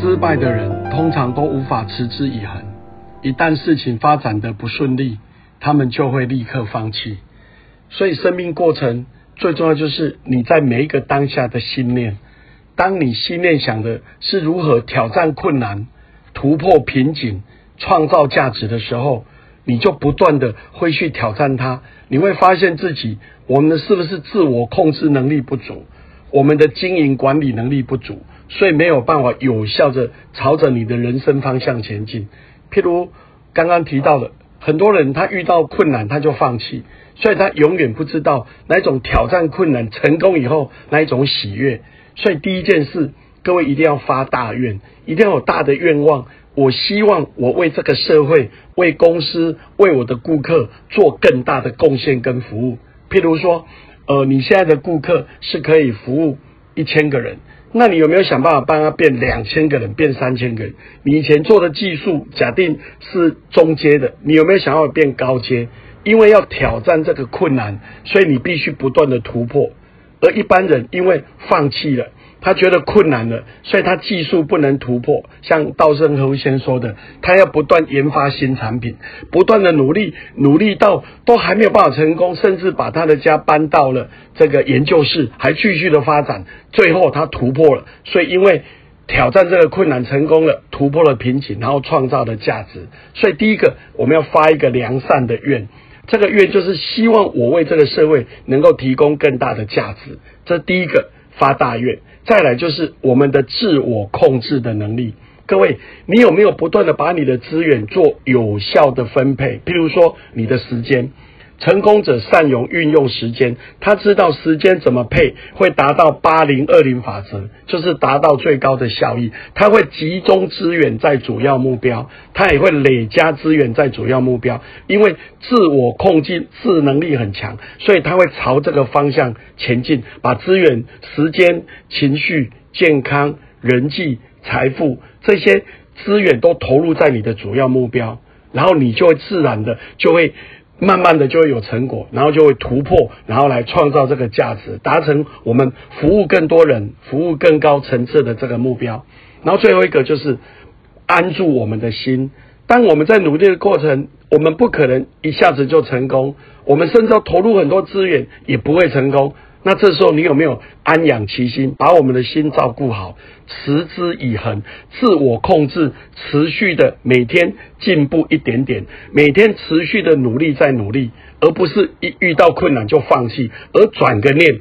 失败的人通常都无法持之以恒，一旦事情发展的不顺利，他们就会立刻放弃。所以，生命过程最重要就是你在每一个当下的心念。当你心念想的是如何挑战困难、突破瓶颈、创造价值的时候，你就不断的会去挑战它。你会发现自己，我们是不是自我控制能力不足？我们的经营管理能力不足，所以没有办法有效的朝着你的人生方向前进。譬如刚刚提到的，很多人他遇到困难他就放弃，所以他永远不知道那种挑战困难成功以后那一种喜悦。所以第一件事，各位一定要发大愿，一定要有大的愿望。我希望我为这个社会、为公司、为我的顾客做更大的贡献跟服务。譬如说。呃，你现在的顾客是可以服务一千个人，那你有没有想办法帮他变两千个人，变三千个人？你以前做的技术假定是中阶的，你有没有想要变高阶？因为要挑战这个困难，所以你必须不断的突破。而一般人因为放弃了。他觉得困难了，所以他技术不能突破。像稻盛和夫先说的，他要不断研发新产品，不断的努力，努力到都还没有办法成功，甚至把他的家搬到了这个研究室，还继续的发展。最后他突破了，所以因为挑战这个困难成功了，突破了瓶颈，然后创造的价值。所以第一个，我们要发一个良善的愿，这个愿就是希望我为这个社会能够提供更大的价值。这第一个发大愿。再来就是我们的自我控制的能力。各位，你有没有不断的把你的资源做有效的分配？譬如说，你的时间。成功者善用运用时间，他知道时间怎么配会达到八零二零法则，就是达到最高的效益。他会集中资源在主要目标，他也会累加资源在主要目标。因为自我控制自能力很强，所以他会朝这个方向前进，把资源、时间、情绪、健康、人际、财富这些资源都投入在你的主要目标，然后你就会自然的就会。慢慢的就会有成果，然后就会突破，然后来创造这个价值，达成我们服务更多人、服务更高层次的这个目标。然后最后一个就是安住我们的心。当我们在努力的过程，我们不可能一下子就成功，我们甚至要投入很多资源也不会成功。那这时候你有没有安养其心，把我们的心照顾好，持之以恒，自我控制，持续的每天进步一点点，每天持续的努力再努力，而不是一遇到困难就放弃，而转个念，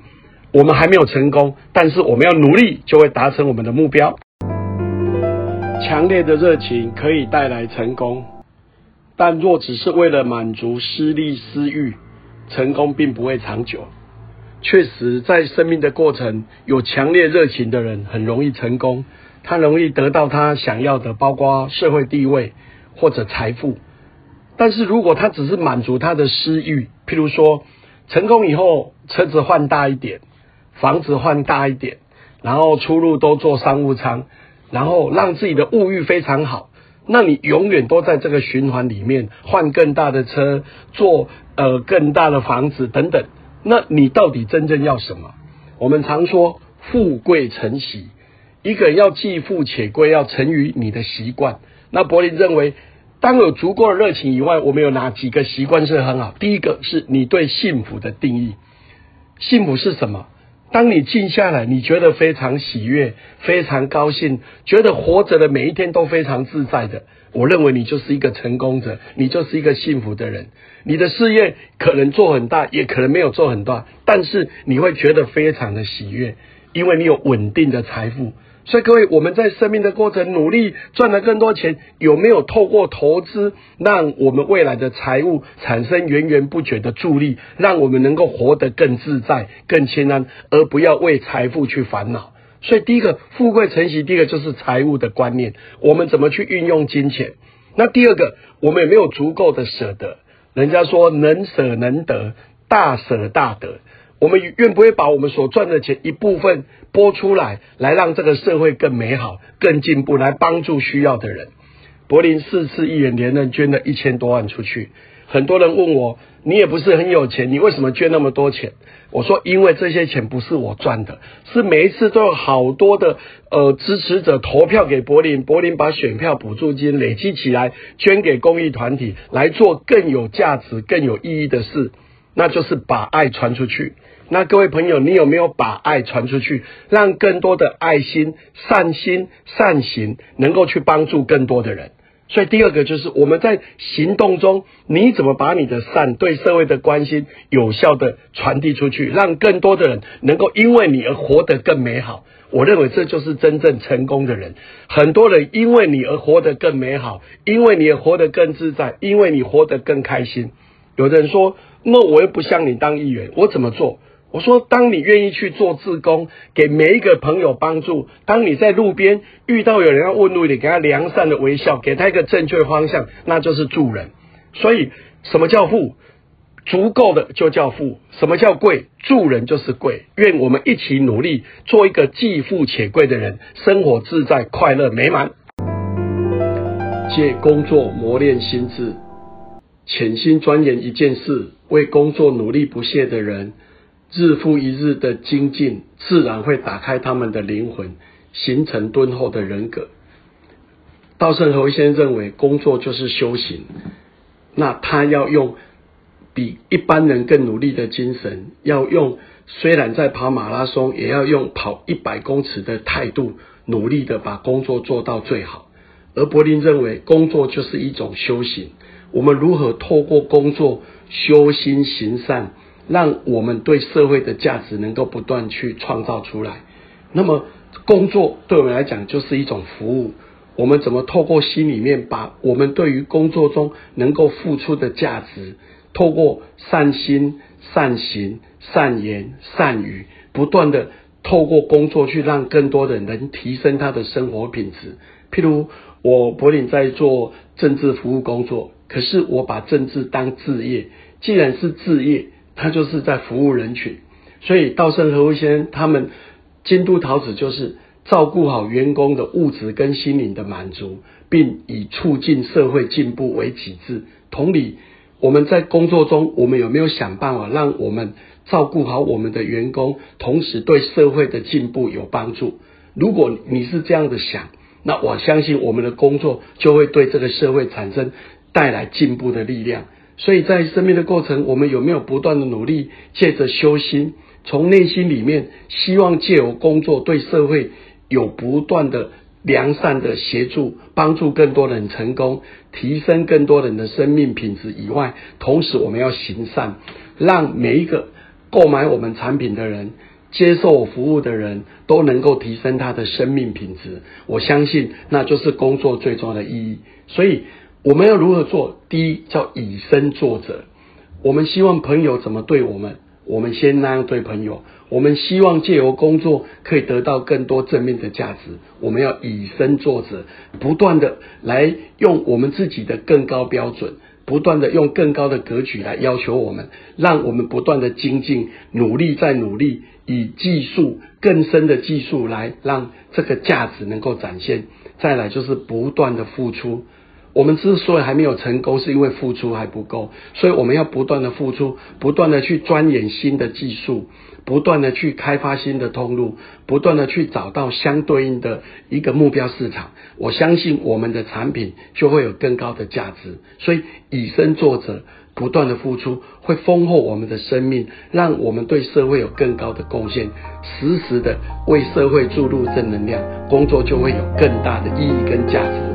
我们还没有成功，但是我们要努力就会达成我们的目标。强烈的热情可以带来成功，但若只是为了满足私利私欲，成功并不会长久。确实，在生命的过程，有强烈热情的人很容易成功，他容易得到他想要的，包括社会地位或者财富。但是如果他只是满足他的私欲，譬如说，成功以后车子换大一点，房子换大一点，然后出入都坐商务舱，然后让自己的物欲非常好，那你永远都在这个循环里面，换更大的车，坐呃更大的房子等等。那你到底真正要什么？我们常说富贵成习，一个人要既富且贵，要成于你的习惯。那柏林认为，当有足够的热情以外，我们有哪几个习惯是很好？第一个是你对幸福的定义，幸福是什么？当你静下来，你觉得非常喜悦、非常高兴，觉得活着的每一天都非常自在的。我认为你就是一个成功者，你就是一个幸福的人。你的事业可能做很大，也可能没有做很大，但是你会觉得非常的喜悦，因为你有稳定的财富。所以各位，我们在生命的过程努力赚了更多钱，有没有透过投资，让我们未来的财务产生源源不绝的助力，让我们能够活得更自在、更谦安，而不要为财富去烦恼？所以，第一个富贵成习，第一个就是财务的观念，我们怎么去运用金钱？那第二个，我们有没有足够的舍得？人家说能舍能得，大舍大得。我们愿不愿把我们所赚的钱一部分拨出来，来让这个社会更美好、更进步，来帮助需要的人？柏林四次议员连任捐了一千多万出去，很多人问我，你也不是很有钱，你为什么捐那么多钱？我说，因为这些钱不是我赚的，是每一次都有好多的呃支持者投票给柏林，柏林把选票补助金累积起来，捐给公益团体来做更有价值、更有意义的事，那就是把爱传出去。那各位朋友，你有没有把爱传出去，让更多的爱心、善心、善行能够去帮助更多的人？所以第二个就是我们在行动中，你怎么把你的善对社会的关心有效的传递出去，让更多的人能够因为你而活得更美好？我认为这就是真正成功的人。很多人因为你而活得更美好，因为你而活得更自在，因为你活得更开心。有的人说：“那我又不像你当议员，我怎么做？”我说，当你愿意去做自工，给每一个朋友帮助；当你在路边遇到有人要问路，你给他良善的微笑，给他一个正确方向，那就是助人。所以，什么叫富？足够的就叫富。什么叫贵？助人就是贵。愿我们一起努力，做一个既富且贵的人，生活自在、快乐、美满。借工作磨练心智，潜心钻研一件事，为工作努力不懈的人。日复一日的精进，自然会打开他们的灵魂，形成敦厚的人格。稻盛和夫先生认为，工作就是修行。那他要用比一般人更努力的精神，要用虽然在跑马拉松，也要用跑一百公尺的态度，努力的把工作做到最好。而柏林认为，工作就是一种修行。我们如何透过工作修心行善？让我们对社会的价值能够不断去创造出来。那么，工作对我们来讲就是一种服务。我们怎么透过心里面，把我们对于工作中能够付出的价值，透过善心、善行、善言、善语，不断的透过工作去让更多的人提升他的生活品质。譬如我柏林在做政治服务工作，可是我把政治当置业。既然是置业，他就是在服务人群，所以稻盛和夫先生他们京都陶瓷就是照顾好员工的物质跟心灵的满足，并以促进社会进步为己志。同理，我们在工作中，我们有没有想办法让我们照顾好我们的员工，同时对社会的进步有帮助？如果你是这样的想，那我相信我们的工作就会对这个社会产生带来进步的力量。所以在生命的过程，我们有没有不断的努力，借着修心，从内心里面希望借由工作对社会有不断的良善的协助，帮助更多人成功，提升更多人的生命品质以外，同时我们要行善，让每一个购买我们产品的人、接受我服务的人都能够提升他的生命品质。我相信那就是工作最重要的意义。所以。我们要如何做？第一叫以身作则。我们希望朋友怎么对我们，我们先那样对朋友。我们希望借由工作可以得到更多正面的价值。我们要以身作则，不断的来用我们自己的更高标准，不断的用更高的格局来要求我们，让我们不断的精进，努力再努力，以技术更深的技术来让这个价值能够展现。再来就是不断的付出。我们之所以还没有成功，是因为付出还不够，所以我们要不断的付出，不断的去钻研新的技术，不断的去开发新的通路，不断的去找到相对应的一个目标市场。我相信我们的产品就会有更高的价值。所以以身作则，不断的付出，会丰厚我们的生命，让我们对社会有更高的贡献，时时的为社会注入正能量，工作就会有更大的意义跟价值。